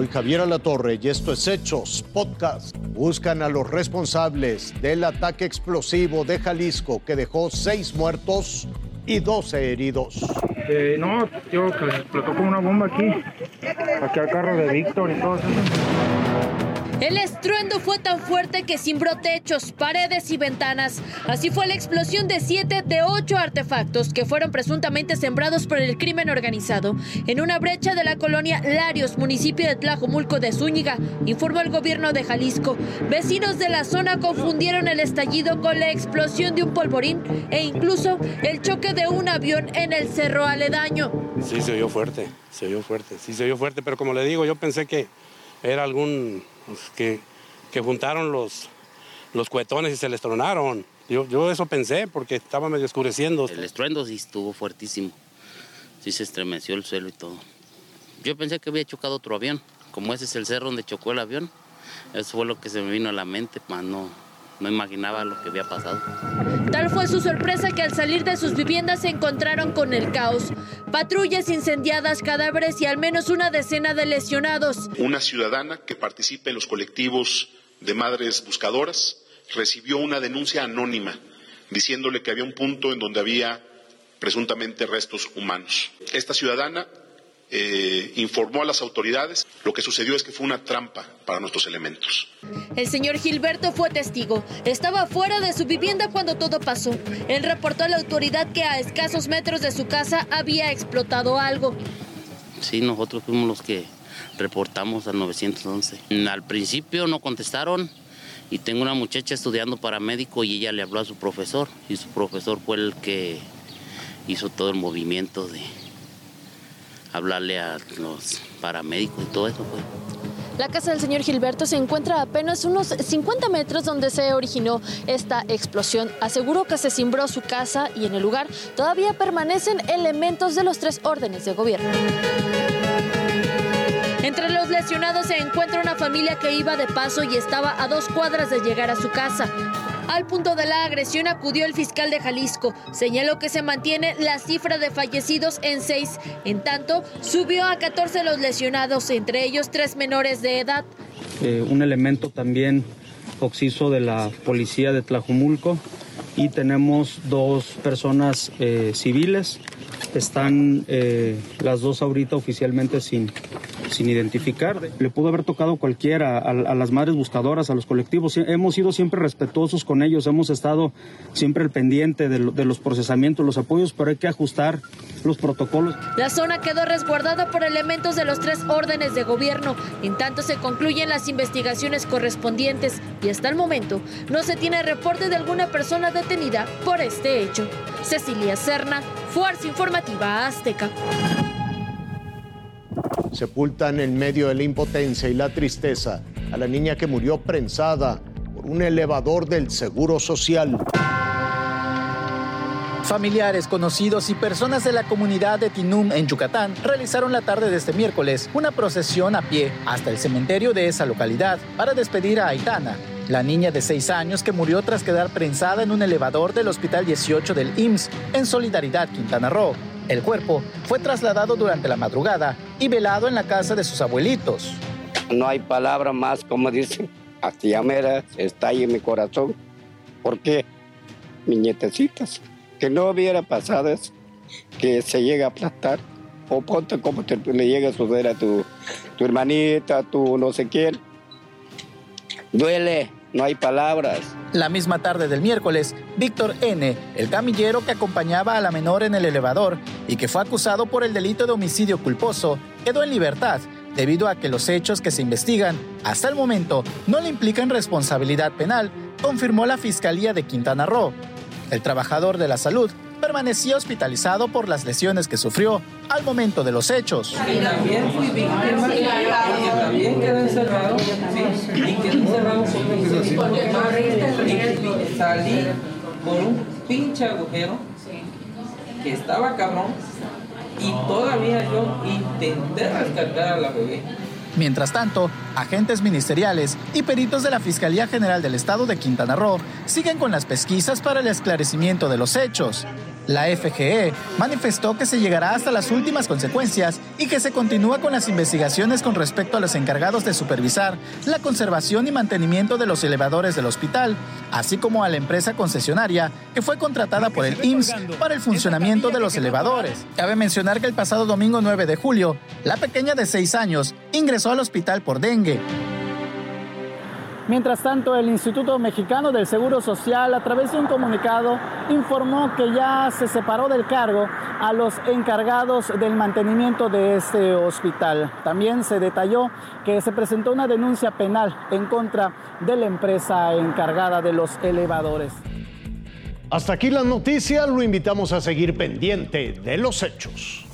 Soy Javier Alatorre y esto es Hechos Podcast. Buscan a los responsables del ataque explosivo de Jalisco que dejó seis muertos y 12 heridos. Eh, no, tío, que explotó como una bomba aquí. Aquí al carro de Víctor y todo eso. El estruendo fue tan fuerte que cimbró techos, paredes y ventanas. Así fue la explosión de siete de ocho artefactos que fueron presuntamente sembrados por el crimen organizado en una brecha de la colonia Larios, municipio de Tlajomulco de Zúñiga, informó el gobierno de Jalisco. Vecinos de la zona confundieron el estallido con la explosión de un polvorín e incluso el choque de un avión en el cerro aledaño. Sí, se oyó fuerte, se oyó fuerte, sí se oyó fuerte, pero como le digo, yo pensé que era algún pues, que, que juntaron los, los cuetones y se les tronaron. Yo, yo eso pensé porque estaba medio oscureciendo. El estruendo sí estuvo fuertísimo. Sí se estremeció el suelo y todo. Yo pensé que había chocado otro avión. Como ese es el cerro donde chocó el avión, eso fue lo que se me vino a la mente, más no, no imaginaba lo que había pasado. Tal fue su sorpresa que al salir de sus viviendas se encontraron con el caos. Patrullas incendiadas, cadáveres y al menos una decena de lesionados. Una ciudadana que participa en los colectivos de madres buscadoras recibió una denuncia anónima diciéndole que había un punto en donde había presuntamente restos humanos. Esta ciudadana eh, informó a las autoridades. Lo que sucedió es que fue una trampa para nuestros elementos. El señor Gilberto fue testigo. Estaba fuera de su vivienda cuando todo pasó. Él reportó a la autoridad que a escasos metros de su casa había explotado algo. Sí, nosotros fuimos los que reportamos al 911. Al principio no contestaron y tengo una muchacha estudiando para médico y ella le habló a su profesor y su profesor fue el que hizo todo el movimiento de, hablarle a los paramédicos y todo eso. Pues. La casa del señor Gilberto se encuentra a apenas unos 50 metros donde se originó esta explosión. Aseguró que se cimbró su casa y en el lugar todavía permanecen elementos de los tres órdenes de gobierno. Entre los lesionados se encuentra una familia que iba de paso y estaba a dos cuadras de llegar a su casa. Al punto de la agresión acudió el fiscal de Jalisco. Señaló que se mantiene la cifra de fallecidos en seis. En tanto, subió a 14 los lesionados, entre ellos tres menores de edad. Eh, un elemento también occiso de la policía de Tlajumulco y tenemos dos personas eh, civiles. Están eh, las dos ahorita oficialmente sin, sin identificar. Le pudo haber tocado cualquiera, a, las madres buscadoras, a los colectivos. Hemos sido siempre respetuosos con ellos, hemos estado siempre al pendiente de, de los procesamientos, los apoyos, pero hay que ajustar los protocolos. La zona quedó resguardada por elementos de los tres órdenes de gobierno. En tanto se concluyen las investigaciones correspondientes y hasta el momento no se tiene reporte de alguna persona detenida por este hecho. Cecilia Serna, Fuerza Informativa Azteca sepultan en medio de la impotencia y la tristeza a la niña que murió prensada por un elevador del Seguro Social. Familiares, conocidos y personas de la comunidad de Tinum en Yucatán realizaron la tarde de este miércoles una procesión a pie hasta el cementerio de esa localidad para despedir a Aitana, la niña de 6 años que murió tras quedar prensada en un elevador del Hospital 18 del IMSS en Solidaridad, Quintana Roo. El cuerpo fue trasladado durante la madrugada y velado en la casa de sus abuelitos. No hay palabra más, como dicen, hasta mera está ahí en mi corazón. ¿Por qué? Mi nietecitas, que no hubiera pasado eso, que se llega a aplastar. O ponte como te, le llega a suceder a tu, tu hermanita, tu no sé quién. Duele, no hay palabras. La misma tarde del miércoles, Víctor N., el camillero que acompañaba a la menor en el elevador y que fue acusado por el delito de homicidio culposo, quedó en libertad debido a que los hechos que se investigan hasta el momento no le implican responsabilidad penal, confirmó la Fiscalía de Quintana Roo. El trabajador de la salud permanecía hospitalizado por las lesiones que sufrió al momento de los hechos. También fui víctima, también quedé encerrado, ¿sí? y quedé encerrado porque salí por un pinche agujero que estaba cabrón y todavía yo intenté rescatar a la bebé. Mientras tanto, agentes ministeriales y peritos de la Fiscalía General del Estado de Quintana Roo siguen con las pesquisas para el esclarecimiento de los hechos. La FGE manifestó que se llegará hasta las últimas consecuencias y que se continúa con las investigaciones con respecto a los encargados de supervisar la conservación y mantenimiento de los elevadores del hospital, así como a la empresa concesionaria que fue contratada por el IMSS para el funcionamiento de los elevadores. Cabe mencionar que el pasado domingo 9 de julio, la pequeña de 6 años ingresó al hospital por dengue. Mientras tanto, el Instituto Mexicano del Seguro Social, a través de un comunicado, informó que ya se separó del cargo a los encargados del mantenimiento de este hospital. También se detalló que se presentó una denuncia penal en contra de la empresa encargada de los elevadores. Hasta aquí la noticia, lo invitamos a seguir pendiente de los hechos.